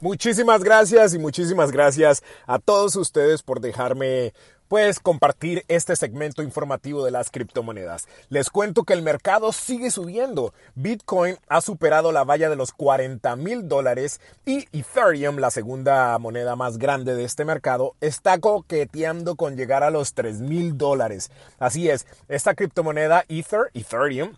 Muchísimas gracias y muchísimas gracias a todos ustedes por dejarme pues compartir este segmento informativo de las criptomonedas. Les cuento que el mercado sigue subiendo. Bitcoin ha superado la valla de los 40 mil dólares y Ethereum, la segunda moneda más grande de este mercado, está coqueteando con llegar a los 3 mil dólares. Así es, esta criptomoneda Ether, Ethereum,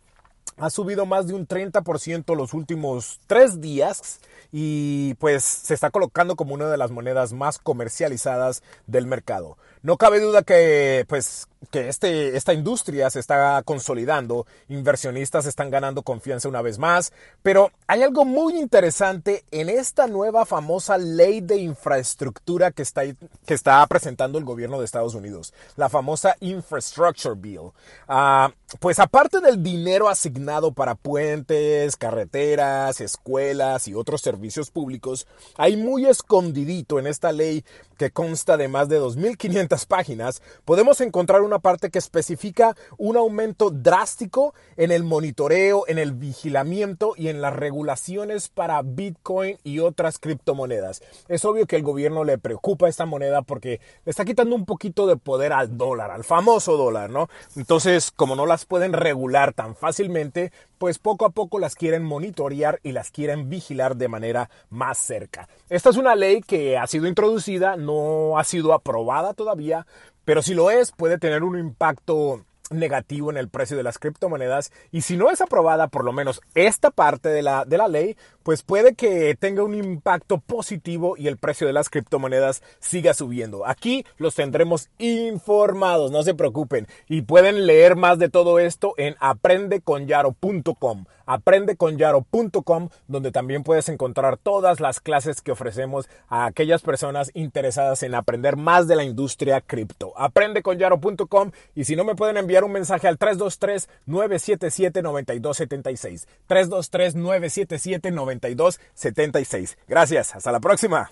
ha subido más de un 30% los últimos tres días y pues se está colocando como una de las monedas más comercializadas del mercado. No cabe duda que pues que este, esta industria se está consolidando, inversionistas están ganando confianza una vez más, pero hay algo muy interesante en esta nueva famosa ley de infraestructura que está, que está presentando el gobierno de Estados Unidos, la famosa Infrastructure Bill. Ah, pues aparte del dinero asignado para puentes, carreteras, escuelas y otros servicios públicos, hay muy escondidito en esta ley que consta de más de 2.500 páginas, podemos encontrar una parte que especifica un aumento drástico en el monitoreo, en el vigilamiento y en las regulaciones para Bitcoin y otras criptomonedas. Es obvio que el gobierno le preocupa esta moneda porque está quitando un poquito de poder al dólar, al famoso dólar, ¿no? Entonces, como no las pueden regular tan fácilmente, pues poco a poco las quieren monitorear y las quieren vigilar de manera más cerca. Esta es una ley que ha sido introducida, no ha sido aprobada todavía, pero si lo es, puede tener un impacto negativo en el precio de las criptomonedas y si no es aprobada por lo menos esta parte de la, de la ley, pues puede que tenga un impacto positivo y el precio de las criptomonedas siga subiendo. Aquí los tendremos informados, no se preocupen. Y pueden leer más de todo esto en aprendeconyaro.com. Aprendeconyaro.com, donde también puedes encontrar todas las clases que ofrecemos a aquellas personas interesadas en aprender más de la industria cripto. Aprendeconyaro.com y si no me pueden enviar un mensaje al 323 977 9276. 323 977 9276. Gracias, hasta la próxima.